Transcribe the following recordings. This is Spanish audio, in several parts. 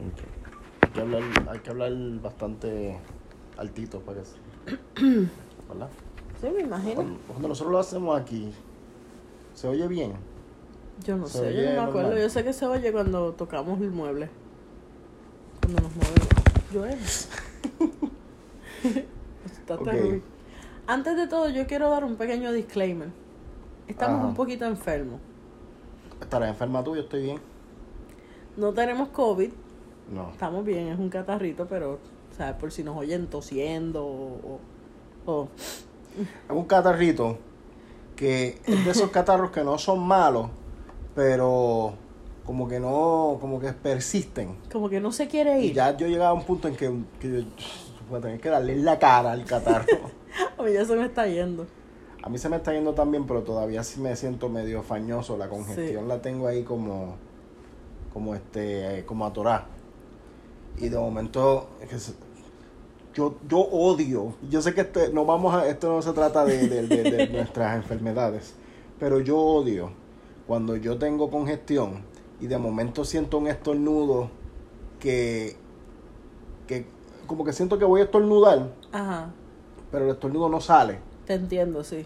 Hay que hablar, hay que hablar bastante altito para que ¿Verdad? Sí, me imagino. Cuando, cuando nosotros lo hacemos aquí, ¿se oye bien? Yo no sé, yo no me acuerdo. normal. Yo sé que se oye cuando tocamos el mueble. Cuando nos movemos. Yo es. Está Ok. terrible. Antes de todo, yo quiero dar un pequeño disclaimer. Estamos Ajá. un poquito enfermos. ¿Estarás enferma tú? Yo estoy bien. No tenemos COVID, No. estamos bien, es un catarrito, pero, o sea, por si nos oyen tosiendo o. o- Es un catarrito que es de esos catarros que no son malos, pero como que no, como que persisten. como que no se quiere Y ir. ya yo llegaba a un punto en que, que yo voy a tener que darle la cara al catarro. A mí ya se me está yendo. A mí se me está yendo también, pero todavía sí me siento medio fañoso. La congestión Sí. la tengo ahí como, como este, como atorada. Y de momento, yo, yo odio. Yo sé que este, no vamos a, esto no se trata de, de- de- de nuestras enfermedades, pero yo odio cuando yo tengo congestión y de momento siento un estornudo que, que como que siento que voy a estornudar, Ajá, pero el estornudo no sale. te entiendo, sí.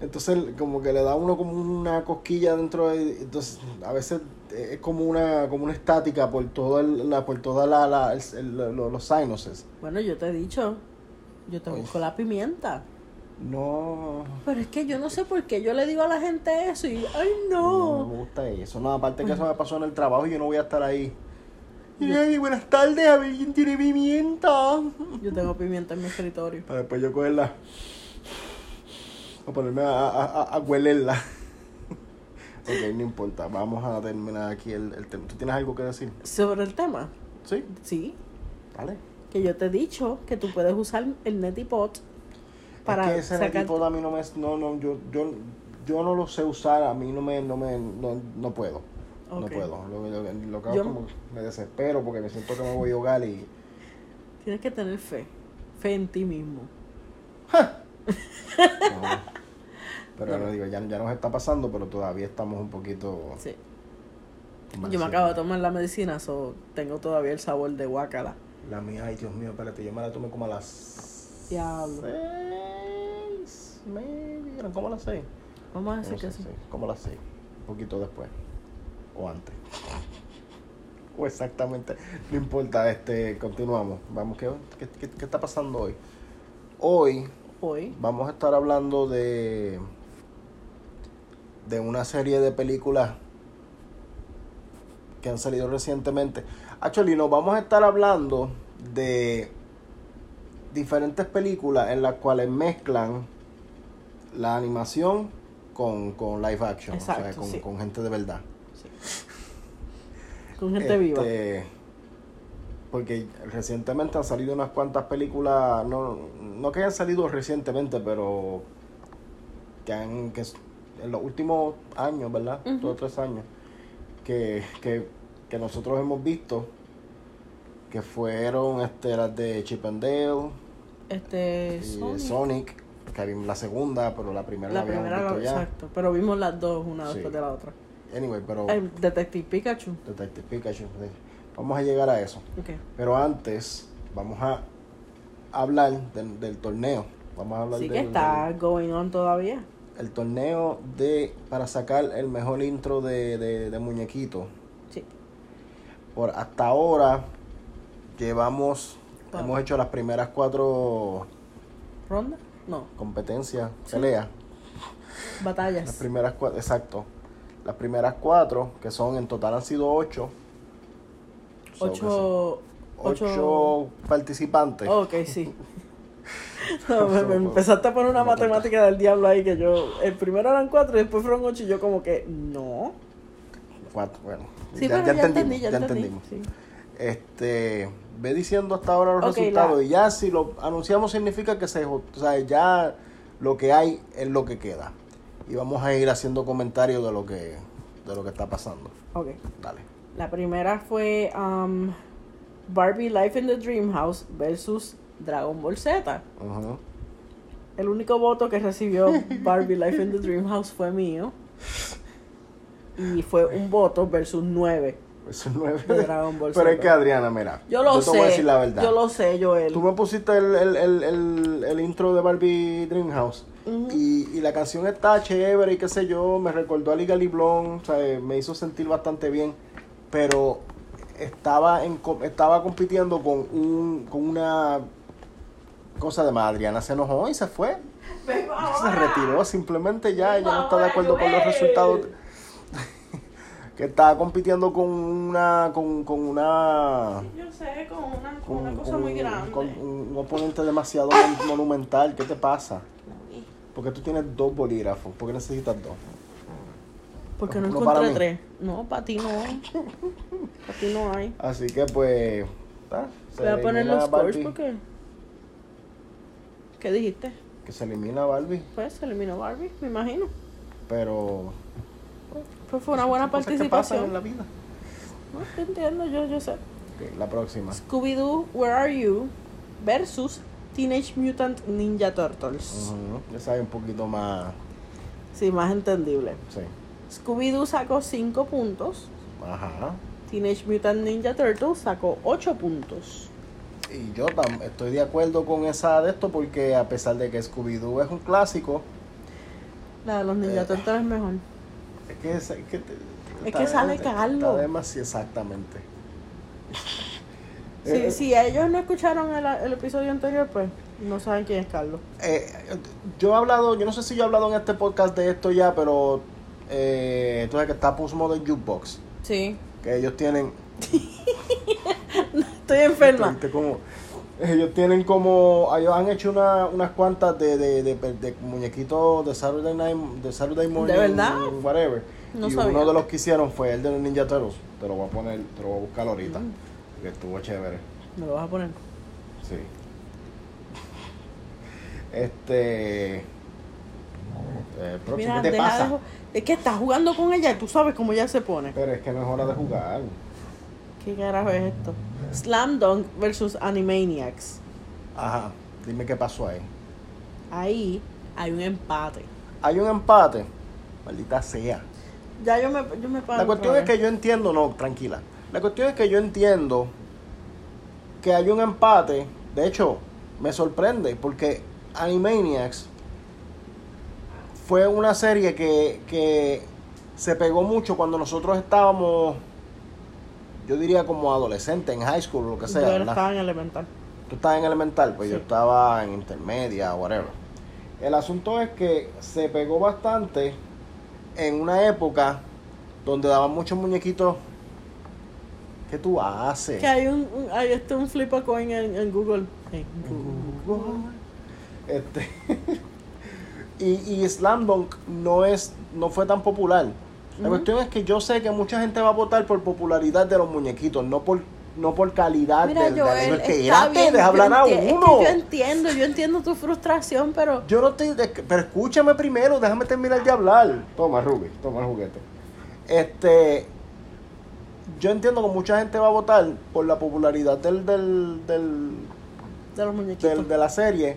Entonces como que le da a uno como una cosquilla dentro de, entonces a veces es como una como una estática por toda la por toda la, la- el- el- lo- los sinuses. Bueno, yo te he dicho, yo te Oye. busco la pimienta. No, Pero es que yo no sé por qué yo le digo a la gente eso y, ay no, no. me gusta eso. No, aparte que eso me pasó en el trabajo y yo no voy a estar ahí. Y, ay, buenas tardes, a ver quién tiene pimienta. Yo tengo pimienta en mi escritorio. Para después yo cogerla. O ponerme a, a, a, a huelerla. ok, no importa. Vamos a terminar aquí el, el tema. ¿Tú tienes algo que decir? Sobre el tema, Sí, sí, vale. que yo te he dicho que tú puedes usar el Netipot para es que ese sacar... tipo a mí no me no no yo yo yo no lo sé usar a mí no me no me no, no puedo no puedo lo, lo, lo que hago Yo- es como me desespero porque me siento que me voy a ahogar y Tienes que tener fe, fe en ti mismo. no. Pero No. no digo ya, ya nos está pasando pero todavía estamos un poquito Sí. Yo me acabo de tomar la medicina, so tengo todavía el sabor de guacala. la mía ay Dios mío espérate yo me la tomé como a las Diablo. seis maybe eran como a las seis Vamos a No decir sé, que sí. sí, como a las seis un poquito después o antes o exactamente no importa este continuamos vamos ¿qué, qué, qué- qué está pasando hoy hoy Hoy. vamos a estar hablando de de una serie de películas que han salido recientemente actually nos vamos a estar hablando de diferentes películas en las cuales mezclan la animación con, con live action o sea con, sí. con gente de verdad Con gente viva. este, Porque recientemente han salido unas cuantas películas, no, no que hayan salido recientemente, pero que han, que en los últimos años, ¿verdad? Ujú. Dos o tres años, que, que, que nosotros hemos visto, que fueron este, las de Chip and Dale, Este. y Sonic. Sonic, que vimos la segunda, pero la primera la, La habíamos visto ya. exacto. Pero vimos las dos, una Sí. después de la otra. Anyway, pero El Detective Pikachu. Detective Pikachu, vamos a llegar a eso. Pero antes, vamos a hablar del, del torneo. Vamos a hablar Sí del, que está del- going on todavía. El torneo de para sacar el mejor intro de, de, de muñequito. Sí. Por hasta ahora llevamos, hemos hecho las primeras cuatro ¿Ronda? No. competencias, Sí. peleas. Las Batallas. primeras cuatro, exacto. Las primeras cuatro, que son en total han sido ocho. So, Ocho. ocho ocho- participantes. Ok, sí. No, me, me empezaste a poner una matemática del diablo ahí que yo. El primero eran cuatro y después fueron ocho y yo, como que, no. Cuatro, bueno. Sí, pero ya, entendí, ya, entendí. Sí. Este, ve diciendo hasta ahora los resultados la- y ya si lo anunciamos significa que se, o sea, ya lo que hay es lo que queda. Y vamos a ir haciendo comentarios de lo que de lo que está pasando. Ok. Dale. La primera fue um, Barbie Life in the Dream House versus Dragon Ball Z. El único voto que recibió Barbie Life in the Dream House fue mío. Y fue un voto versus nueve versus 9 De Dragon Ball Pero es Z. que Adriana, mira. Yo lo te sé. voy a decir la verdad. Yo lo sé, Joel. Tú me pusiste el, el, el, el, intro de Barbie Dreamhouse. Ujú. y, y la canción está chévere y qué sé yo. Me recordó a Legally Blonde. O sea, me hizo sentir bastante bien. Pero estaba, en, estaba compitiendo con, un, con una cosa de más. Adriana se enojó y se fue. Se retiró simplemente ya. Ella no está de acuerdo con los resultados. que estaba compitiendo con una. con, con una. Yo sé, con una, con con, una cosa con- muy grande. con un, oponente demasiado mon- monumental. ¿Qué te pasa? Porque tú tienes dos bolígrafos. ¿Por qué necesitas dos? Porque no No para encontré mí. tres. No, para ti no. Para ti no hay. Así que pues. se Voy a poner los scores porque. ¿Qué dijiste? Que se elimina Barbie. Pues se eliminó Barbie, me imagino. Pero. Pues fue una buena cosas que pasan en participación. la vida. No, te entiendo, yo, yo sé. Ok, la próxima. Scooby-Doo, Where Are You? versus Teenage Mutant Ninja Turtles. Ya sabe un poquito más. Sí, más entendible. Sí. Scooby-Doo sacó 5 puntos. Ajá. Teenage Mutant Ninja Turtles sacó 8 puntos. Y yo tam- estoy de acuerdo con esa de esto porque a pesar de que Scooby-Doo es un clásico, La de los Ninja Eh. Turtles es mejor. es que, es, es que, Es que sale está Carlos. demasiado exactamente. Si, Eh, si ellos no escucharon el, el episodio anterior, pues no saben quién es Carlos. eh, yo he hablado, yo no sé si yo he hablado en este podcast de esto ya, pero eh, tú sabes que está Puss Mode Jukebox, Sí. que ellos tienen, Estoy enferma. Como- ellos tienen como, ellos han hecho una, unas cuantas de, de, de, de muñequitos de Saturday Night, de Saturday Morning, verdad? whatever. No y sabía. uno de los que hicieron fue el de los Ninja Turtles. Te lo voy a poner, te lo voy a buscar ahorita, Mm. porque estuvo chévere. Me lo vas a poner. Sí. Este. Eh, próximo, Mira, ¿qué te pasa? de Es que estás jugando con ella y tú sabes cómo ella se pone. Pero es que no es hora de jugar. ¿Qué carajo es esto? Slam Dunk versus Animaniacs. Ajá, dime qué pasó ahí. Ahí hay un empate. Hay un empate. Maldita sea. Ya yo me, yo me paro La cuestión es que yo entiendo, no, tranquila. La cuestión es que yo entiendo que hay un empate. De hecho, me sorprende porque Animaniacs fue una serie que, que se pegó mucho cuando nosotros estábamos, yo diría como adolescentes, en high school lo que sea. Yo ¿verdad? estaba en elemental. Tú estabas en elemental, pues yo estaba en intermedia, whatever. El asunto es que se pegó bastante en una época donde daban muchos muñequitos. ¿Qué tú haces? Que hay un, un- hay este un flip a coin en, en Google. En Google. Este, y, y Slam Dunk no es, no fue tan popular. La cuestión es que yo sé que mucha gente va a votar por popularidad de los muñequitos, no por, no por calidad Mira, del, Joel, que espérate, bien. deja hablar a es uno. que yo entiendo, yo entiendo tu frustración, pero Yo no estoy. pero escúchame primero, déjame terminar de hablar. Toma, Ruby, toma el juguete. Este. Yo entiendo que mucha gente va a votar por la popularidad del, del, del, de los muñequitos. del- de la serie,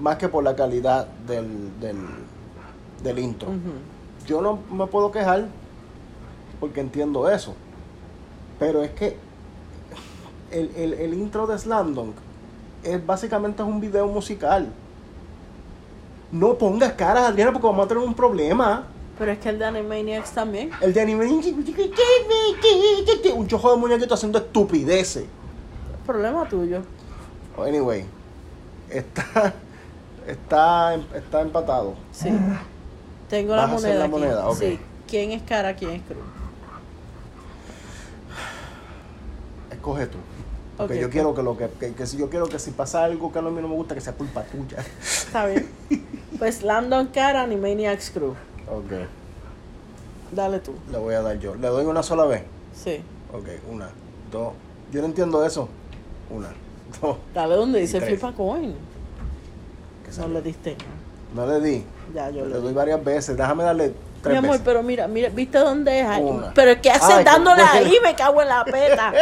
más que por la calidad del, del, del intro. Yo no me puedo quejar porque entiendo eso. Pero es que el, el, el intro de Slam Dunk es básicamente es un video musical. No pongas caras, Adriana, porque vamos a tener un problema. Pero es que el de Animaniacs también. El de anime. Un chojo de muñequitos haciendo estupideces. Problema tuyo. Anyway, está, está, está empatado. Sí. Tengo la moneda la aquí. moneda, ok. Sí. ¿Quién es cara, quién es cruz? Escoge tú. Porque Ok, yo quiero que lo que, que, que si yo quiero que si pasa algo que a mí no me gusta, que sea culpa tuya. Está bien. Pues Slam Dunk cara, Animaniacs crew. Ok, Dale tú. le voy a dar yo. ¿Le doy una sola vez? Sí. Ok, una, dos. Yo no entiendo eso. Una, dos. Dale donde dice Y tres. flip a coin. ¿Qué No le diste. No le di. Ya, yo Le le doy varias veces. Déjame darle Mi amor, veces. pero mira, mira, ¿viste dónde es? ahí? Una. Pero ¿qué haces Ay, dándole ahí? Me cago en la peta.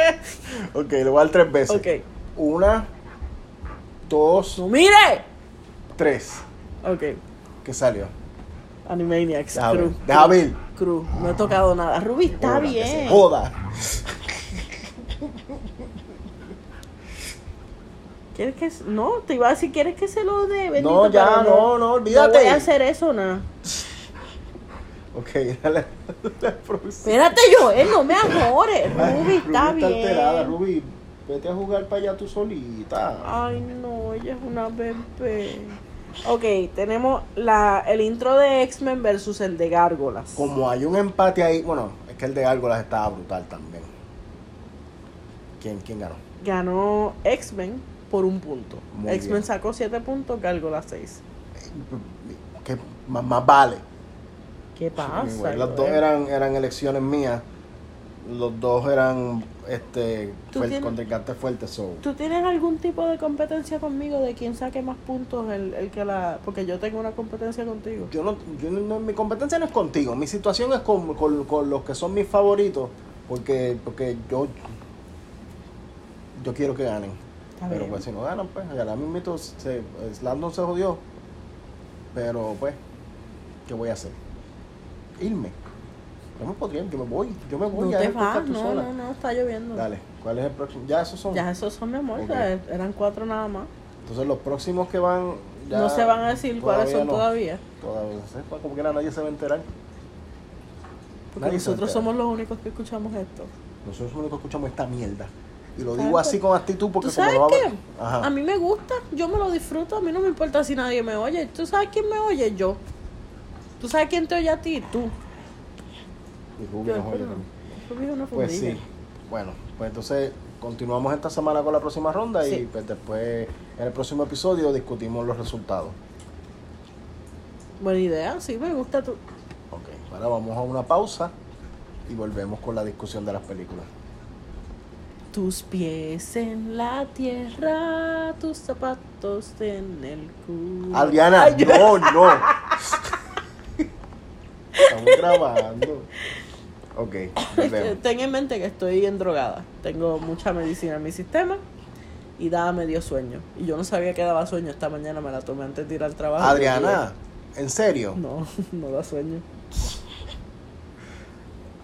ok, le voy a dar tres veces. ok. Una, dos, ¡No mire! tres. Ok. ¿Qué salió? Animaniacs, Crew. ver. Crew. No he tocado nada. Ruby está Joda, que bien. Joda. ¿Quieres que No, te iba a decir, ¿quieres que se lo dé? Bendito, No, ya, pero no, no, olvídate. No voy a hacer eso, nada. Ok, dale. la próxima. Espérate, Joel, no me amores. Ruby está bien. alterada, Ruby. Vete a jugar para allá tú solita. Ay, no, ella es una bebé. Ok, tenemos la, el intro de X-Men versus el de Gárgolas. Como hay un empate ahí, bueno, es que el de Gárgolas estaba brutal también. ¿Quién, quién ganó? Ganó X-Men por un punto. X-Men sacó 7 puntos, Gárgolas 6. Que más, más vale. ¿Qué pasa? Anyway, las dos eran, eran elecciones mías. Los dos eran este ¿Tú fuer- tienes- contrincantes fuertes. So. ¿Tú tienes algún tipo de competencia conmigo de quién saque más puntos el, el que la... Porque yo tengo una competencia contigo. Yo no, yo no- mi competencia no es contigo, mi situación es con, con- con los que son mis favoritos, porque, porque yo, yo quiero que ganen. Está pero bien. pues si no ganan, pues ya mismo se, Slandon se jodió. Pero pues, ¿qué voy a hacer? Irme. Yo me podría, yo me voy, yo me voy no te vas, no, sola. no, no, está lloviendo. Dale, ¿cuál es el próximo? Ya esos son. Ya esos son mi amor, eran cuatro nada más. Entonces los próximos que van. ya no se van a decir cuáles son no. todavía. Todavía, pues, como quiera nadie se va a enterar. Porque Nadie nosotros somos los únicos que escuchamos esto. Nosotros únicos escuchamos esta mierda. Y lo ¿Sabes digo así con actitud porque ¿Tú como sabes a qué? haber- Ajá. A mí me gusta, yo me lo disfruto, a mí no me importa si nadie me oye. ¿Tú sabes quién me oye? Yo. ¿Tú sabes quién te oye a ti? Tú. Y Yo, nos oye también. Una Pues sí. Bueno, pues entonces continuamos esta semana con la próxima ronda y pues después en el próximo episodio discutimos los resultados. Buena idea, sí, me gusta tu. Ok, ahora vamos a una pausa y volvemos con la discusión de las películas. Tus pies en la tierra, tus zapatos en el culo. Adriana, Ay, no, no. Estamos grabando. Ok. Ten en mente que estoy endrogada. Tengo mucha medicina en mi sistema y daba medio sueño. Y yo no sabía que daba sueño. Esta mañana me la tomé antes de ir al trabajo. Adriana, ¿en serio? No, no da sueño.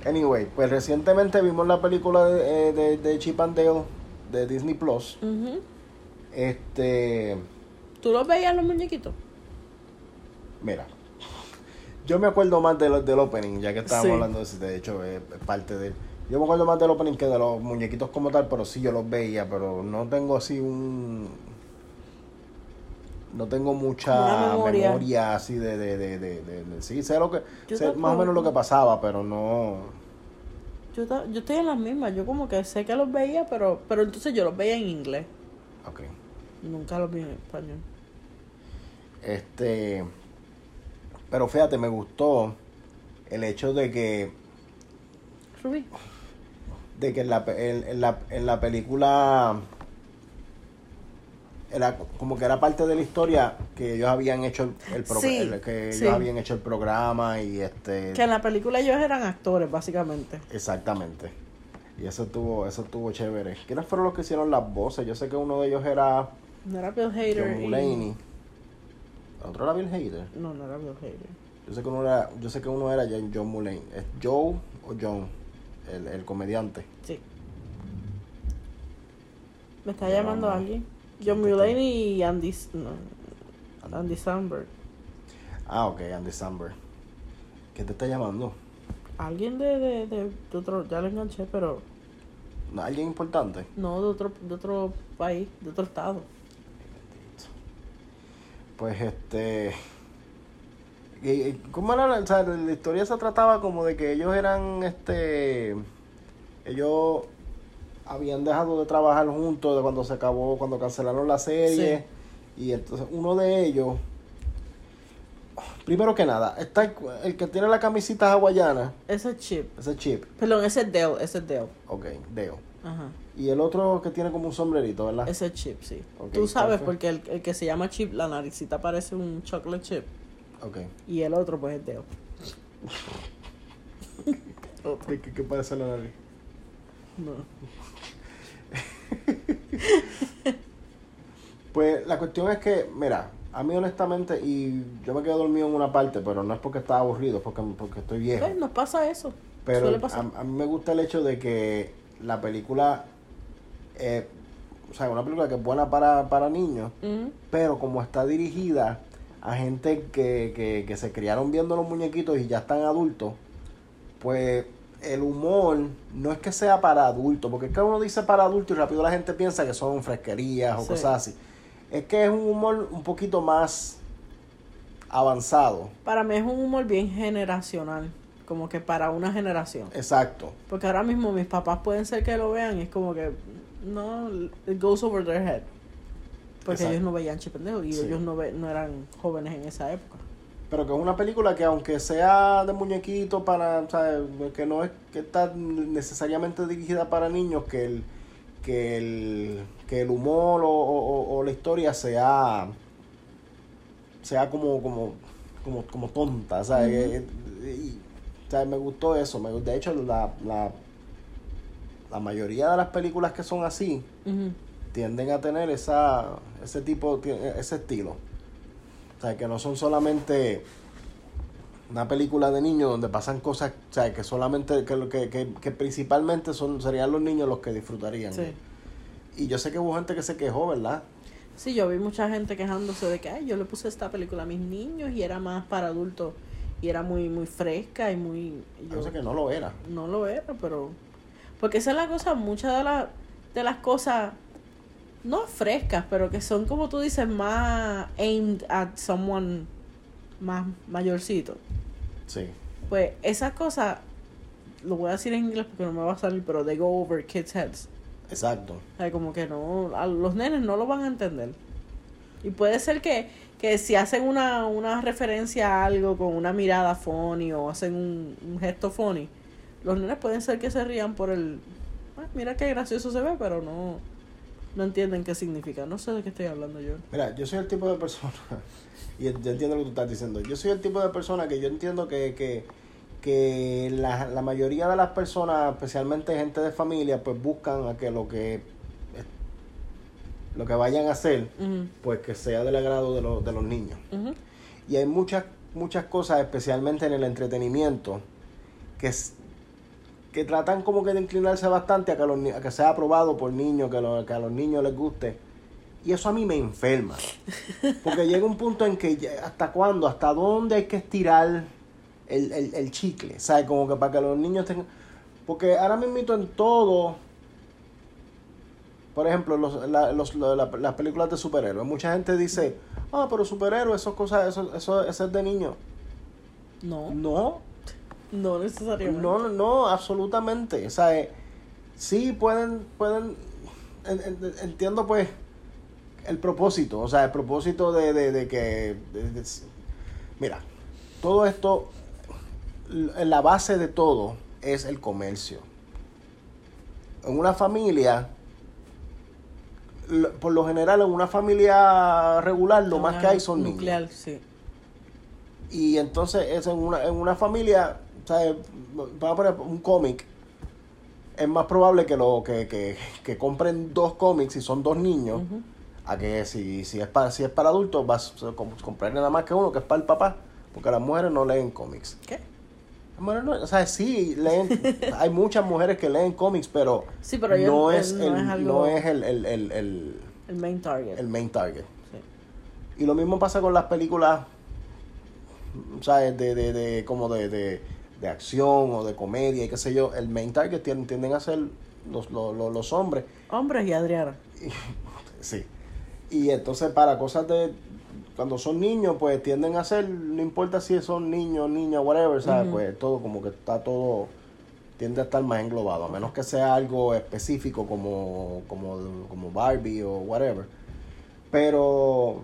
Anyway, pues recientemente vimos la película de, eh, de, de Chip and Dale de Disney Plus. Este, ¿Tú los veías los muñequitos? mira, yo me acuerdo más de lo- del opening, ya que estábamos Sí. hablando de eso, de hecho es, parte de Yo me acuerdo más del opening que de los muñequitos como tal, pero sí yo los veía, pero no tengo así un... No tengo mucha memoria. memoria. así de, de, de, de, de- de- Sí, sé lo que... Sé más o menos lo que pasaba, pero no... Yo, yo estoy en las mismas. Yo como que sé que los veía, pero, pero entonces yo los veía en inglés. Ok. Nunca los vi en español. Este. Pero fíjate, me gustó el hecho de que. Rubí. De que en la, en, en la, en la película. Era como que era parte de la historia que ellos habían hecho el, el pro- Sí, el- que sí. ellos habían hecho el programa y este Que en la película ellos eran actores, básicamente. exactamente y eso estuvo eso estuvo chévere quiénes fueron los que hicieron las voces yo sé que uno de ellos era No era Bill Hader. John y- Mulaney el otro era Bill Hader No, no era Bill Hader. Yo sé que uno era, yo sé que uno era John Mulaney. ¿Es Joe o John? El, el comediante. Sí. ¿Me está Ya llamando alguien? ¿Quién John Mulaney y Andy... No, Andy Samberg. Ah, ok, Andy Samberg. ¿Qué te está llamando? Alguien de, de, de, de otro... Ya lo enganché, pero... ¿No, ¿Alguien importante? No, de otro, de otro país, de otro estado. Pues este. ¿Cómo era? la- O sea, la historia se trataba como de que ellos eran este. Ellos habían dejado de trabajar juntos de cuando se acabó, cuando cancelaron la serie. Y entonces uno de ellos. Primero que nada, está el, el que tiene la camisita hawaiana, Ese es Chip. ese chip. Perdón, ese es Dale, ese es Dale. Ok, Deo. Ajá. Y el otro que tiene como un sombrerito, ¿verdad? Ese es Chip, sí. Ok, Tú sabes porque el, el que se llama Chip, la naricita parece un chocolate chip. Ok. Y el otro pues es Dale. ¿Qué, qué, parece la nariz? No. Pues la cuestión es que, mira, A mí honestamente, y yo me quedé dormido en una parte, pero no es porque estaba aburrido, es porque, porque estoy viejo. Pues, nos pasa eso. Pero Suele a, a mí me gusta el hecho de que la película, eh, o sea, una película que es buena para, para niños, pero como está dirigida a gente que, que, que se criaron viendo los muñequitos y ya están adultos, pues el humor no es que sea para adultos, porque es que uno dice para adultos y rápido la gente piensa que son fresquerías o Sí. cosas así. Es que es un humor un poquito más avanzado. Para mí es un humor bien generacional. Como que para una generación. Exacto. Porque ahora mismo mis papás pueden ser que lo vean y es como que no, it goes over their head. Porque Exacto. ellos no veían chipendejo y Sí. ellos no, ve- no eran jóvenes en esa época. Pero que es una película que aunque sea de muñequito para, ¿sabes? que no es que está necesariamente dirigida para niños, que el que el, que el humor o, o- o la historia sea sea como como como, como tonta, ¿sabes? Eh, eh, y, ¿sabes? Me gustó eso, me, de hecho la, la la mayoría de las películas que son así tienden a tener esa ese tipo ese estilo. O sea que no son solamente una película de niños donde pasan cosas o sea que solamente que lo que, que, que principalmente son serían los niños los que disfrutarían. Sí. y yo sé que hubo gente que se quejó verdad Sí, yo vi mucha gente quejándose de que Ay, yo le puse esta película a mis niños y era más para adultos y era muy muy fresca y muy yo sé que no lo era. No lo era, pero porque esa es la cosa, muchas de las de las cosas no frescas, pero que son como tú dices más aimed at someone más mayorcito. sí Pues esas cosas lo voy a decir en inglés porque no me va a salir, pero they go over kids heads. exacto O sea, como que no, a los nenes no lo van a entender. Y puede ser que, que si hacen una, una referencia a algo con una mirada funny o hacen un, un gesto funny, los nenes pueden ser que se rían por el... "Ah, mira qué gracioso se ve, pero no, no entienden qué significa. No sé de qué estoy hablando yo. Mira, yo soy el tipo de persona, y yo entiendo lo que tú estás diciendo, yo soy el tipo de persona que yo entiendo que, que, que la, la mayoría de las personas, especialmente gente de familia, pues buscan a que lo que lo que vayan a hacer, pues que sea del agrado de, los de los niños. Y hay muchas, muchas cosas, especialmente en el entretenimiento, que, que tratan como que de inclinarse bastante a que, los, a que sea aprobado por niños, que, lo- que a los niños les guste. Y eso a mí me enferma. Porque llega un punto en que hasta cuándo, hasta dónde hay que estirar el, el, el chicle. ¿Sabes? Como que para que los niños tengan... Porque ahora mismo en todo... Por ejemplo, los, la- los- la- la- las películas de superhéroes. Mucha gente dice, ah, pero superhéroes, eso, cosas, eso, eso, eso es de niños. No, No, no necesariamente. no, no, no, absolutamente. O sea, eh, sí pueden, pueden, en- en- entiendo pues el propósito, o sea, el propósito de, de, de que, de- mira, todo esto, la base de todo es el comercio. En una familia, por lo general en una familia regular, lo más que hay son niños. Nuclear, sí. Y entonces es en una, en una familia, ¿sabes? Vamos a poner un cómic. Es más probable que lo que, que, que compren dos cómics si son dos niños, a que si, si es para si es para adultos vas a comp- comprar nada más que uno, que es para el papá, porque las mujeres no leen cómics. ¿Qué? Las mujeres no- o sea, sí, leen, hay muchas mujeres que leen cómics, pero, Sí, pero no, es no el, es algo- no es el, el, el, el, El main target. el main target. Sí. Y lo mismo pasa con las películas, ¿sabes? De, de, de, como de, de, de acción o de comedia y qué sé yo. El main target tienden, tienden a ser los, los, los, los hombres. Hombres y Adriana. Sí. Y entonces para cosas de... Cuando son niños, pues tienden a ser, no importa si son niños, niñas, whatever, ¿sabes? Ujú. Pues todo como que está todo... Tiende a estar más englobado, a menos que sea algo específico como, como, como Barbie o whatever. Pero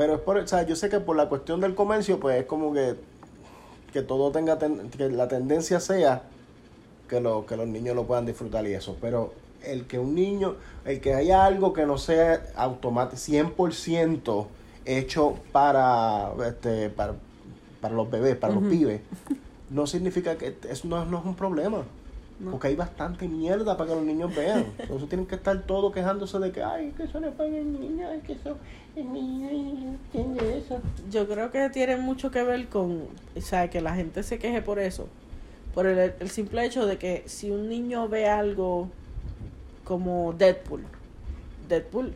pero es por, o sea, yo sé que por la cuestión del comercio, pues es como que, que todo tenga, ten- que la tendencia sea que, lo, que los niños lo puedan disfrutar y eso. Pero el que un niño, el que haya algo que no sea automático, 100% hecho para, este, para, para los bebés, para los pibes, no significa que eso no, no es un problema. No. Porque hay bastante mierda para que los niños vean. Entonces tienen que estar todos quejándose de que, ay, que eso no es para el niño, ay, que eso Yo creo que tiene mucho que ver con, o que la gente se queje por eso. Por el, el simple hecho de que si un niño ve algo como Deadpool, Deadpool,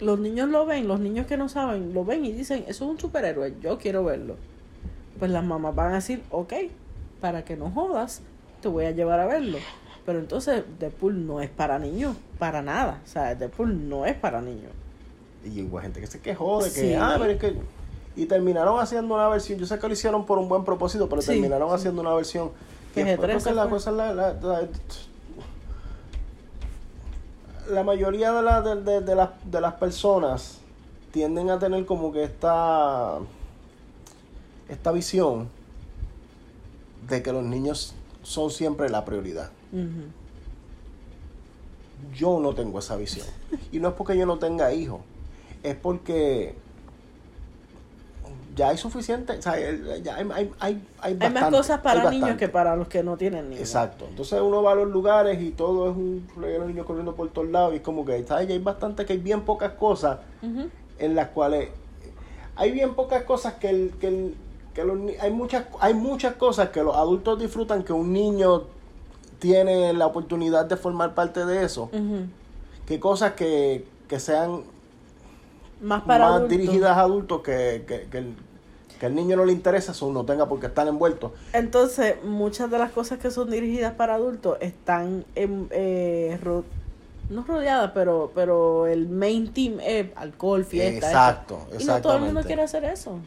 los niños lo ven, los niños que no saben, lo ven y dicen, eso es un superhéroe, yo quiero verlo. Pues las mamás van a decir, ok, para que no jodas, te voy a llevar a verlo. Pero entonces Deadpool no es para niños, para nada. Deadpool no es para niños. Y hubo gente que se quejó de que, Sí. ah, pero es que. Y terminaron haciendo una versión. Yo sé que lo hicieron por un buen propósito, pero Sí, terminaron sí. haciendo una versión. Que después G13 creo que la cosa la, la, la- la mayoría de, la- de, de- de las, de las personas tienden a tener como que esta. Esta visión de que los niños son siempre la prioridad. Yo no tengo esa visión. Y no es porque yo no tenga hijos, es porque ya hay suficiente, o sea, ya hay, hay, hay, hay Hay más cosas para niños que para los que no tienen niños. Exacto. Entonces uno va a los lugares y todo es un reguero de niños corriendo por todos lados y es como que, ¿sabes? Ya hay bastante, que hay bien pocas cosas en las cuales hay bien pocas cosas que el, que el- que los hay muchas hay muchas cosas que los adultos disfrutan que un niño tiene la oportunidad de formar parte de eso Ujú. que cosas que, que sean Más para más adultos. dirigidas a adultos que, que, que el, que el niño no le interesa eso no tenga por qué estar envuelto Entonces, muchas de las cosas que son dirigidas para adultos están en, eh, ro- no rodeadas, pero pero el main team es alcohol, fiesta. Exacto, esto. Y no todo el mundo quiere hacer eso.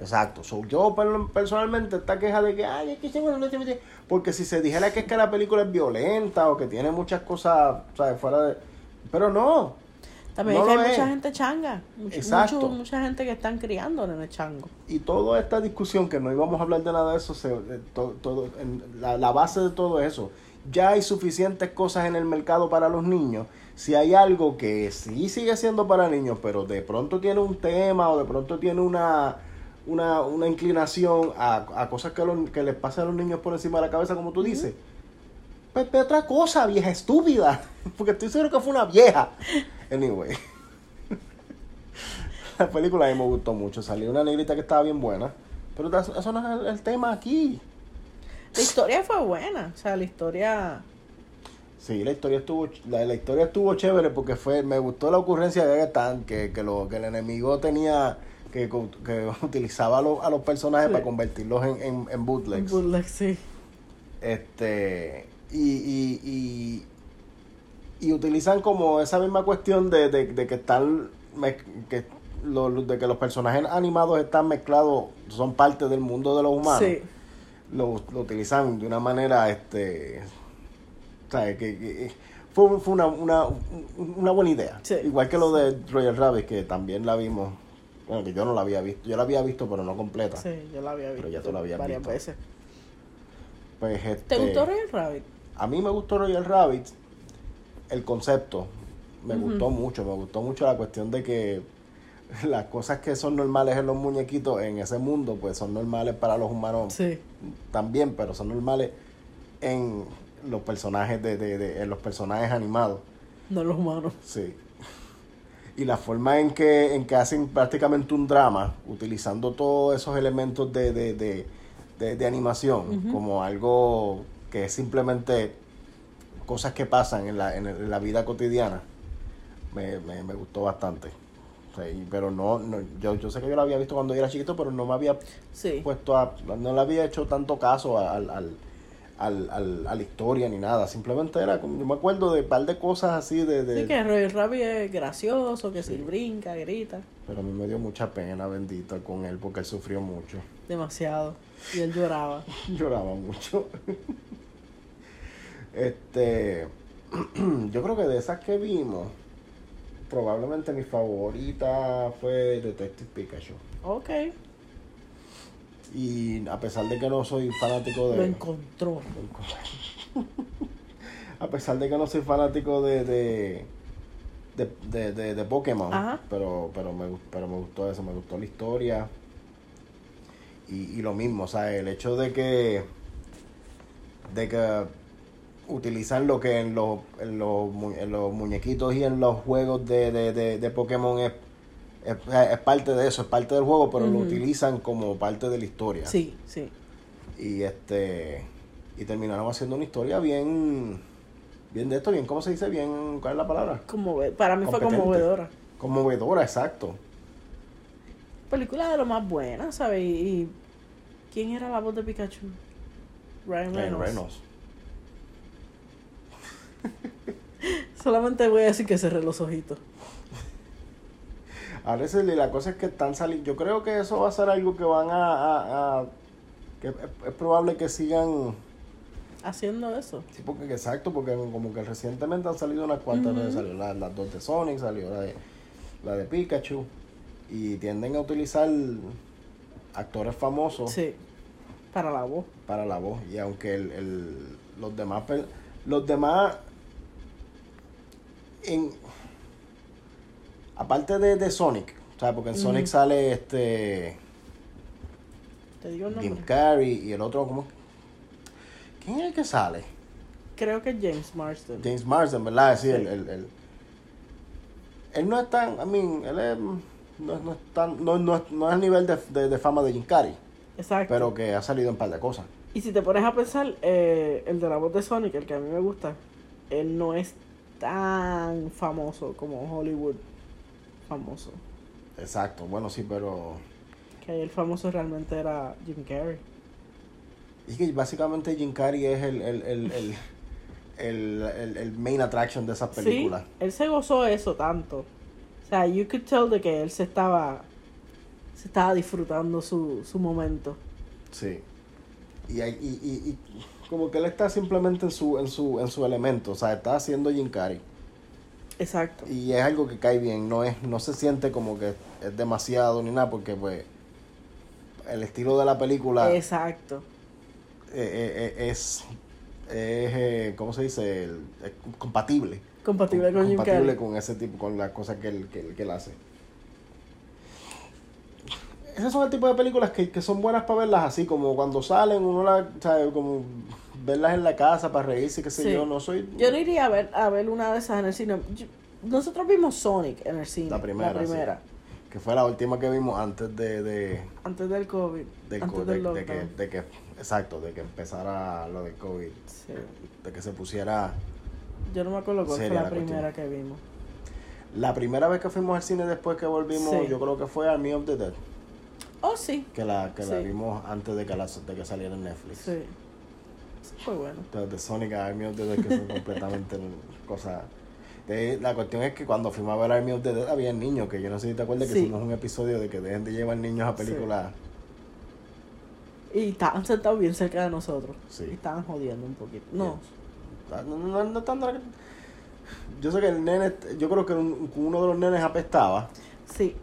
Exacto. So, yo per- personalmente esta queja de que, ay, es que se- bueno, no se- porque si se dijera que es que la película es violenta o que tiene muchas cosas, ¿sabes? Fuera de... Pero no. También No es que lo hay es. mucha gente changa. Mucho, Exacto. mucho- mucha gente que están criando en el chango. Y toda esta discusión, que no íbamos a hablar de nada de eso, se, de to- todo, en la, la base de todo eso, ya hay suficientes cosas en el mercado para los niños. Si hay algo que sí sigue siendo para niños, pero de pronto tiene un tema o de pronto tiene una, una, una inclinación a, a cosas que, los- que les pasan a los niños por encima de la cabeza, como tú dices, ve otra cosa, vieja estúpida. Porque estoy seguro que fue una vieja. Anyway. La película a mí me gustó mucho. Salió una negrita que estaba bien buena. Pero eso no es el, el tema aquí. La historia fue buena. O sea, la historia. Sí, la historia estuvo la, la historia estuvo chévere porque fue me gustó la ocurrencia de Agatha que, que, lo, que el enemigo tenía que, que utilizaba a, los- a los personajes Sí. para convertirlos en, en, en bootlegs. Bootleg, sí. este y, y, y, y utilizan como esa misma cuestión de, de, de que están que lo- de que los personajes animados están mezclados son parte del mundo de los humanos Sí. lo, lo utilizan de una manera este ¿sabes? que, que- fue, fue una, una, una buena idea Sí. igual que lo de Royal Rabbit que también la vimos bueno que yo no la había visto yo la había visto pero no completa Sí, yo la había Pero visto ya tú la habías varias visto. veces. pues ¿Te este, gustó Royal Rabbit? A mí me gustó Royal Rabbit, el concepto. Me gustó mucho, me gustó mucho la cuestión de que las cosas que son normales en los muñequitos en ese mundo, pues son normales para los humanos Sí. también, pero son normales en los personajes de, de- de- en los personajes animados. No los humanos. Sí. Y la forma en que, en que hacen prácticamente un drama, utilizando todos esos elementos de, de, de, de- de animación, como algo que es simplemente cosas que pasan en la, en el- la vida cotidiana, me, me, me gustó bastante. Pero no, no yo, yo sé que yo la había visto cuando yo era chiquito, pero no me había Sí. puesto a, no le había hecho tanto caso al, al, al, al- a la historia ni nada. Simplemente era, como- yo me acuerdo de un par de cosas así de... de Sí, que Royal Rabbit es gracioso, que si brinca, grita. Pero a mí me dio mucha pena, bendito, con él, porque él sufrió mucho. Demasiado. Y él lloraba. Lloraba mucho. este, yo creo que de esas que vimos, probablemente mi favorita fue Detective Pikachu. Ok. Y a pesar de que no soy fanático de... Lo encontró. a pesar de que no soy fanático de de, de, de, de- Pokémon, Ajá. pero pero me, pero me gustó eso, me gustó la historia. Y, y lo mismo, o sea, el hecho de que de que utilizan lo que en los, en los, en los muñequitos y en los juegos de, de, de, de Pokémon es, es, es parte de eso, es parte del juego, pero lo utilizan como parte de la historia. Sí, sí. Y este y terminaron haciendo una historia bien bien de esto, bien, ¿cómo se dice? Bien, ¿cuál es la palabra? Conmove- para mí fue conmovedora. Conmovedora, exacto. Película de lo más buena, ¿sabes? Y, ¿quién era la voz de Pikachu? Ryan Ryan Reynolds. Solamente voy a decir que cerré los ojitos. A veces la cosa es que están saliendo. Yo creo que eso va a ser algo que van a. a- a- que es, es probable que sigan. Haciendo eso. Sí, porque exacto, porque como que recientemente han salido unas cuantas. Ujú. veces, Salió la- las dos de Sonic, salió la de, la de Pikachu. Y tienden a utilizar actores famosos Sí. Para la voz. para la voz. Y aunque el, el- los demás. Los demás. En, aparte de, de Sonic. O sea, porque en Sonic sale este. Te digo el Jim. Carrey y el otro, ¿cómo? ¿Quién es el que sale? Creo que es James Marsden. James Marsden, ¿verdad? Sí, Sí. El, el, el- Él no es tan, I mean, él es, no, no es tan, no, no, es- no es al nivel de, de, de fama de Jim Carrey, Exacto. pero que ha salido en un par de cosas. Y si te pones a pensar, eh, el de la voz de Sonic, el que a mí me gusta, él no es tan famoso como Hollywood famoso. Exacto, bueno, sí, pero... Que el famoso realmente era Jim Carrey. Es que básicamente Jim Carrey es el, el, el, el, el, el- el main attraction de esas películas. Sí, él se gozó eso tanto. O sea, you could tell de que él se estaba se estaba disfrutando su, su momento. Sí. Y, y, y como que él está simplemente en su, en su, en su elemento, o sea, está haciendo Jim Carrey. Exacto. Y es algo que cae bien, no es, no se siente como que es demasiado ni nada, porque pues el estilo de la película eh, Exacto. eh, eh, es, es eh, ¿cómo se dice? Es compatible. Compatible con Jim compatible Carrey. con ese tipo, con las cosas que él, que, que él hace. Esas son el tipo de películas que, que son buenas para verlas así, como cuando salen, uno las, sabe, como verlas en la casa para reírse, qué sé Sí. yo, no soy... Yo no iría a ver, a ver una de esas en el cine. Yo- nosotros vimos Sonic en el cine. La primera, La primera. sí. Que fue la última que vimos antes de, de, Antes del COVID. del antes co- del de- de que, de que, exacto, de que empezara lo del COVID, Sí. de que se pusiera... Yo no me acuerdo cuál fue la primera que vimos. La primera vez que fuimos al cine después que volvimos, Sí. yo creo que fue Army of the Dead, Oh, sí. que la, que la vimos antes de que, la, de que saliera en Netflix. Sí. Fue bueno. de, de Sonic a Army of the Dead que son completamente cosas. De- la cuestión es que cuando fuimos a ver Army of the Dead había niños, que yo no sé si te acuerdas que Sí. hicimos un episodio de que dejen de llevar niños a películas. Y estaban sentados bien cerca de nosotros. Sí. Y estaban jodiendo un poquito. No. No, no, no, no tan- Yo sé que el nene, yo creo que un- uno de los nenes apestaba Sí.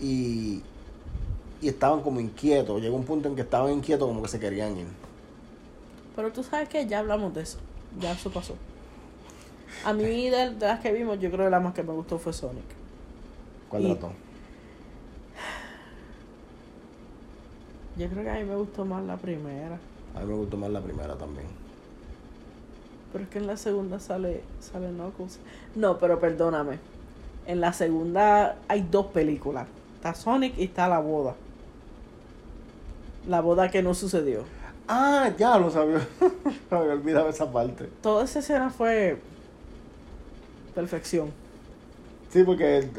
y, y estaban como inquietos. Llegó un punto en que estaban inquietos como que se querían ir. Pero tú sabes que ya hablamos de eso. Ya eso pasó. A mí, de, de las que vimos, yo creo que la más que me gustó fue Sonic. ¿Cuál Y- dos? Yo creo que a mí me gustó más la primera. A mí me gustó más la primera también. Pero es que en la segunda sale, sale Knuckles. No, pero perdóname. En la segunda hay dos películas. Está Sonic y está la boda. La boda que no sucedió. Ah, ya lo sabía. Había olvidado esa parte. Toda esa escena fue perfección. Sí, porque eh,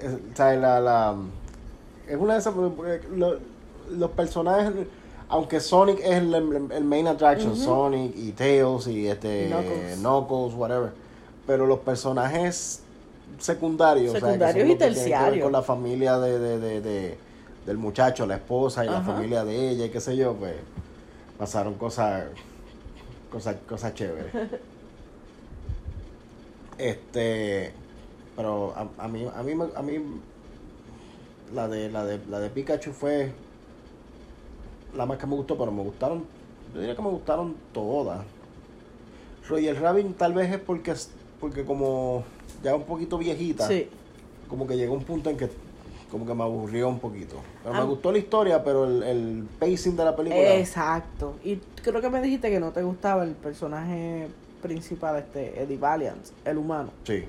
es, o sea, la, la, es una de esas. porque lo- los personajes, aunque Sonic es el, el- el main attraction. Sonic y Tails y este Knuckles. Knuckles, whatever. Pero los personajes secundarios, o sea, que son Secundarios y que terciarios. con la familia de, de, de, de- del muchacho, la esposa y la familia de ella y qué sé yo, pues pasaron cosas cosas cosas chéveres. Este, pero a, a mí a mí a mí la de la de la de Pikachu fue la más que me gustó, pero me gustaron, yo diría que me gustaron todas. Roger Rabbit tal vez es porque porque como ya un poquito viejita, Sí. como que llegó un punto en que como que me aburrió un poquito. Pero Ah. me gustó la historia, pero el, el pacing de la película. Exacto. Y creo que me dijiste que no te gustaba el personaje principal, este, Eddie Valiant, el humano. Sí.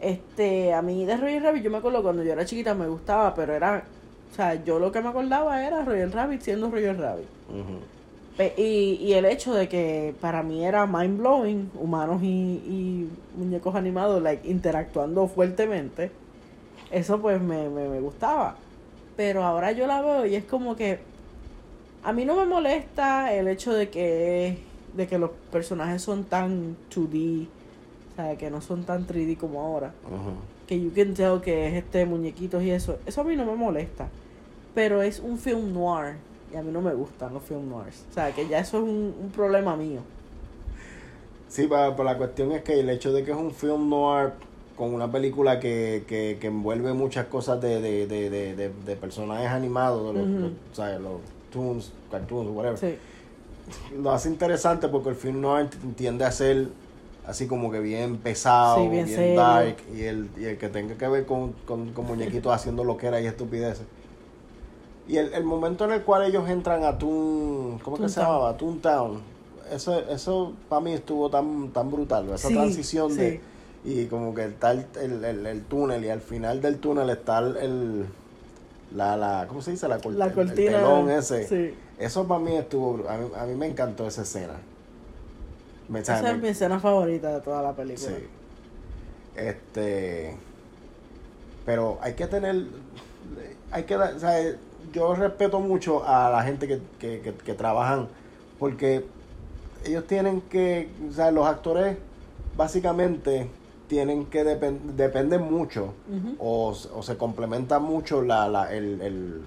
Este, a mí de Roger Rabbit, yo me acuerdo cuando yo era chiquita me gustaba, pero era, o sea, yo lo que me acordaba era Roger Rabbit siendo Roger Rabbit. Pe- Y, y el hecho de que para mí era mind blowing, humanos y, y muñecos animados like, interactuando fuertemente, eso pues me, me, me gustaba. Pero ahora yo la veo y es como que a mí no me molesta el hecho de que, de que los personajes son tan 2D, o sea, que no son tan 3D como ahora que you can tell que es este muñequitos y eso, eso a mí no me molesta. Pero es un film noir y a mí no me gustan los film noirs. O sea, que ya eso es un, un problema mío. Sí, pa- pero la cuestión es que el hecho de que es un film noir con una película que, que, que envuelve muchas cosas de, de, de, de, de- personajes animados, de los, los- sea, los toons, cartoons, whatever, Sí, lo hace interesante porque el film t- tiende a ser así como que bien pesado, Sí, bien dark, y el, y el que tenga que ver con, con, con muñequitos haciendo lo que era y estupideces. Y el, el momento en el cual ellos entran a Toon, ¿cómo que se llamaba? Toontown. Eso, eso para mí estuvo tan, tan brutal, esa Sí, transición de... Y como que está el, el, el- el túnel y al final del túnel está el... la, la, ¿Cómo se dice? La, cort- la el- el cortina. telón ese. Sí. Eso para mí estuvo... A mí, a mí me encantó esa escena. Me, Esa es mi escena favorita de toda la película. Sí. Este. Pero hay que tener. Hay que o sea, yo respeto mucho a la gente que, que, que, que trabajan. Porque ellos tienen que. O sea, los actores básicamente tienen que depend, dependen mucho. Ujú. O, s- o se complementa mucho la, la, el, el,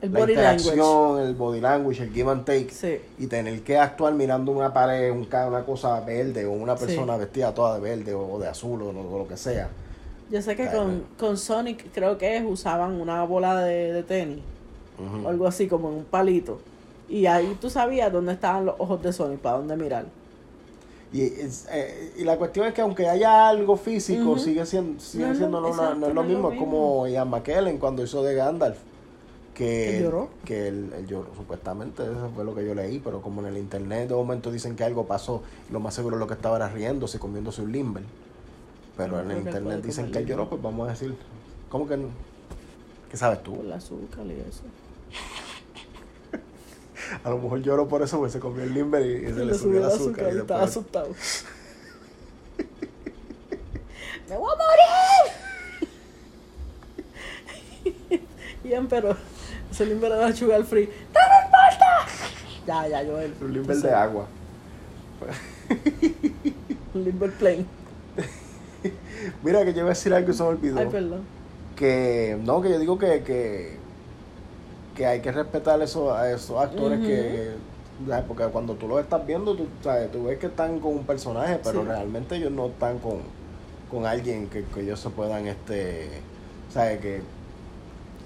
El la body language. interacción, el body language, el give and take Sí. y tener que actuar mirando una pared, un, una cosa verde o una Sí. persona vestida toda de verde o, o de azul o, lo- o lo que sea. Yo sé que con, con Sonic creo que es, usaban una bola de, de tenis. O algo así como en un palito. Y ahí tú sabías dónde estaban los ojos de Sonic, para dónde mirar. Y, es- eh, y la cuestión es que aunque haya algo físico, sigue siendo, sigue No es siendo no, una- exacto, no es lo es mismo, es como Ian McKellen cuando hizo de Gandalf. Que, ¿Que lloró? Que él, él lloró, supuestamente, eso fue lo que yo leí, pero como en el internet de momento dicen que algo pasó, lo más seguro lo que estaba era riéndose, comiéndose un limber. Pero en el internet dicen que él lloró, pues vamos a decir, ¿cómo que no? ¿Qué sabes tú? El azúcar y eso. A lo mejor lloró por eso, pues se comió el limber y, y se le subió el azúcar. y y estaba después- asustado. ¡Me voy a morir! Ian, pero ese limber era sugar free. ¡No me importa! Ya, ya, yo el un limber de agua. Un limber plain. Mira que yo iba a decir algo y se me olvidó. Ay, perdón. que no, que yo digo que, que, que hay que respetar eso, a esos actores que, porque cuando tú los estás viendo, tú, sabes, tú ves que están con un personaje, pero Sí. realmente ellos no están con, con alguien que, que ellos se puedan, este, ¿sabes? Que,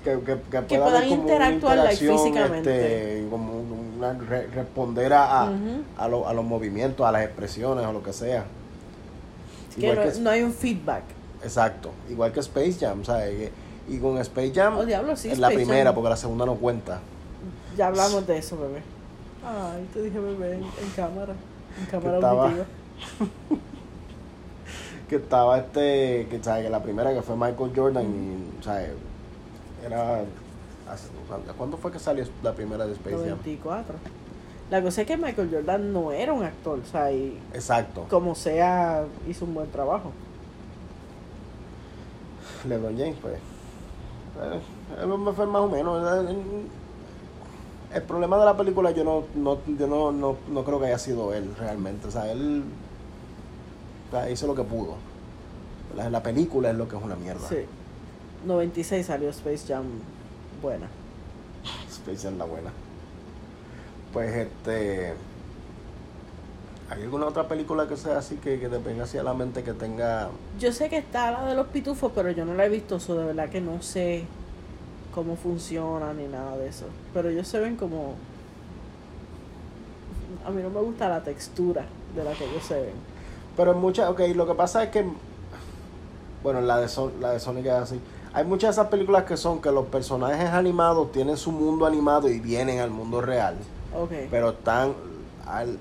que, que, que pueda puedan haber como una interactuar, físicamente. este, como una- re- responder a, a, lo- a los movimientos, a las expresiones o lo que sea. Que Igual no, que- no hay un feedback. Exacto, igual que Space Jam, ¿sabes? Y con Space Jam, Oh, diablo, sí, es la primera, Jam. porque la segunda no cuenta. Ya hablamos de eso, bebé. Ay, te dije bebé en, en cámara. En cámara auditiva. Que estaba este, que sabes que la primera que fue Michael Jordan y, ¿sabes? Era, hace- ¿cuándo fue que salió la primera de Space Jam? 94. La cosa es que Michael Jordan no era un actor, o sea, y Exacto, como sea, hizo un buen trabajo. LeBron James, pues. Eh, él me fue más o menos. eh, El problema de la película yo no, no, yo no, no, no creo que haya sido él realmente. O sea, él o sea, hizo lo que pudo. La, la película es lo que es una mierda. Sí. 96 salió Space Jam buena. Space Jam la buena. Pues este. ¿Hay alguna otra película que sea así que, que te venga hacia la mente que tenga. Yo sé que está la de los pitufos, pero yo no la he visto, eso de verdad que no sé cómo funciona ni nada de eso. Pero ellos se ven como... A mí no me gusta la textura de la que ellos se ven. Pero en muchas. Ok, lo que pasa es que. Bueno, la de, Son- la de Sonic es así. Hay muchas de esas películas que son que los personajes animados tienen su mundo animado y vienen al mundo real. Ok. Pero están al-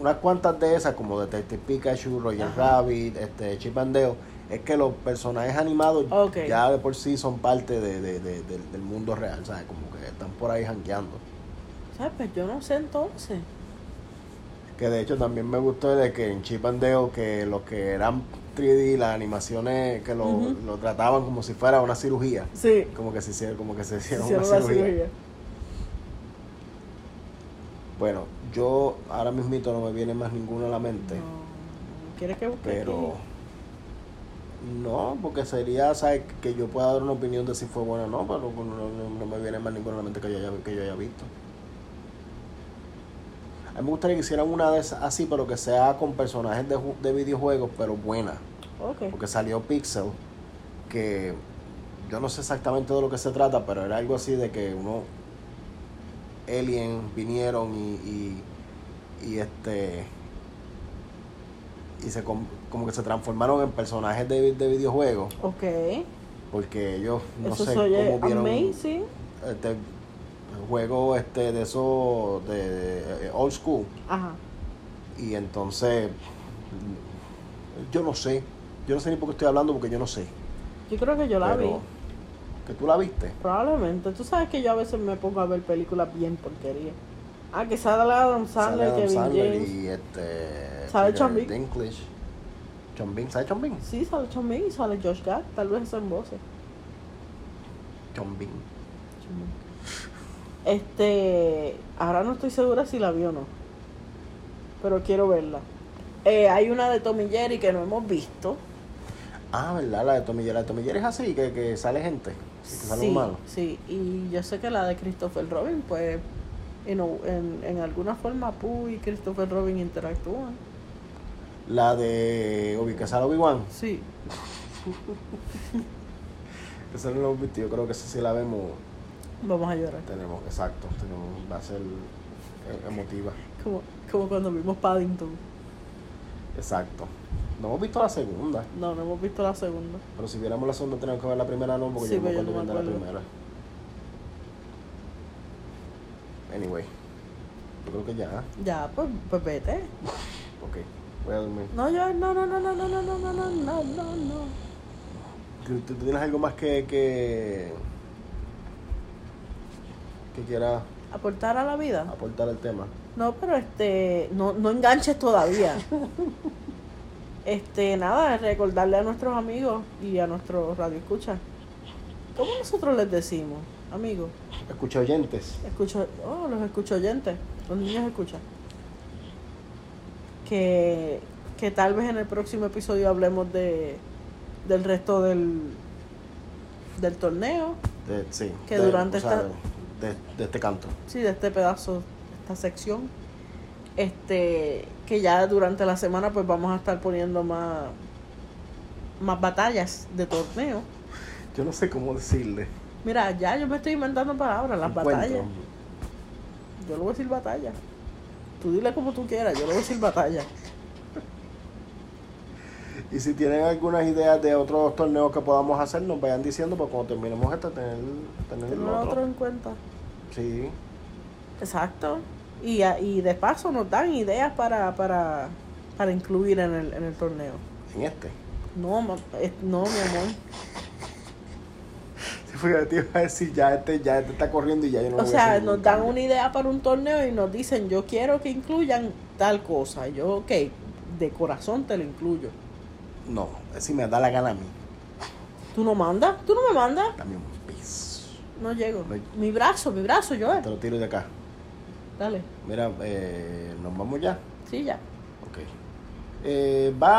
unas cuantas de esas, como Detective Pikachu, Roger Ajá. Rabbit, este, Chip and Dale, es que los personajes animados ya de por sí son parte de, de- de- del, mundo real, ¿sabes? Como que están por ahí jangueando. ¿Sabes? Pues yo no sé entonces. Que de hecho también me gustó de que en Chip and Dale, que los que eran 3D, las animaciones que lo, lo trataban como si fuera una cirugía. Sí. Como que se hicieron, como que se hicieron Hicieron una cirugía. Bueno, yo ahora mismito no me viene más ninguno a la mente. No. ¿Quieres que busque? Pero aquí? no, porque sería, ¿sabes? Que yo pueda dar una opinión de si fue buena o no, pero no, no- no me viene más ninguna a la mente que yo haya, que yo haya visto. A mí me gustaría que hicieran una de esas así, pero que sea con personajes de, de videojuegos, pero buena. Ok. Porque salió Pixel, que yo no sé exactamente de lo que se trata, pero era algo así de que uno alien vinieron y, y, y este y se com- como que se transformaron en personajes de, de videojuegos Ok. porque ellos no Eso sé cómo vieron amazing. este juego este de esos de, de old school Ajá. y entonces yo no sé yo no sé ni por qué estoy hablando porque yo no sé Yo creo que yo la vi. Que tú la viste Probablemente. Tú sabes que yo a veces me pongo a ver películas bien porquería. Ah, que sale Adam Sale Sandler, Adam Kevin Sandler James. y este Sale John. Dinklage John Bing ¿sabes John Bing? Sí, sale John Bing y sale Josh Gad. Tal vez eso en voces. John Este, ahora no estoy segura si la vi o no. Pero quiero verla. Eh, hay una de Tommy Jerry que no hemos visto. Ah verdad la de Tommy Jerry la de Tommy Jerry es así que, que sale gente que sale Sí, humano sí. Y yo sé que la de Christopher Robin, pues, en, en, en alguna forma Pooh y Christopher Robin interactúan. la de sale Obi-Wan Sí. esa no la hemos visto yo creo que esa sí la vemos Vamos a llorar. tenemos exacto tenemos, va a ser emotiva Como, como cuando vimos Paddington. exacto no hemos visto la segunda No, no hemos visto la segunda. pero si viéramos la segunda tenemos que ver la primera no porque Sí, yo me acuerdo no bien me de la acuerdo. primera anyway yo creo que ya Ya, pues, pues vete. ok voy a dormir No, yo, no, no, no, no, no, no, no, no, no, no, no, no. ¿Tú, tú tienes algo más que que, que quiera Aportar a la vida. aportar al tema? No, pero este, no, no enganches todavía. Este, nada, recordarle a nuestros amigos y a nuestros radioescuchas. ¿Cómo nosotros les decimos, amigos? Escucha oyentes. Escucho, oh, los escucho oyentes, los niños escuchan. Que, que tal vez en el próximo episodio hablemos de del resto del, del torneo, De, sí. Que de- durante o sea, esta- de, de este canto. sí, de este pedazo, esta sección. Este, que ya durante la semana pues vamos a estar poniendo más, más batallas de torneo. Yo no sé cómo decirle. Mira, ya yo me estoy inventando palabras, las Encuentro. batallas. Yo le voy a decir batalla. Tú dile como tú quieras, yo le voy a decir batalla. Y si tienen algunas ideas de otros torneos que podamos hacer, nos vayan diciendo para cuando terminemos este tener, tener el otro. otro en cuenta. Sí. Exacto. Y, y de paso nos dan ideas para, para, para incluir en el, en el torneo. En este. No, no, mi amor. Te iba a decir, ya este, ya este está corriendo y ya yo no O sea, nos dan cambio. una idea para un torneo y nos dicen, yo quiero que incluyan tal cosa. Yo, ok, de corazón te lo incluyo. No, si me da la gana a mí. ¿Tú no mandas? ¿Tú no me mandas? Dame un piso. No llego. No. Mi brazo, mi brazo, yo. Te lo tiro de acá. Dale. Mira, eh, nos vamos ya. Sí, ya. Ok. Eh, bye.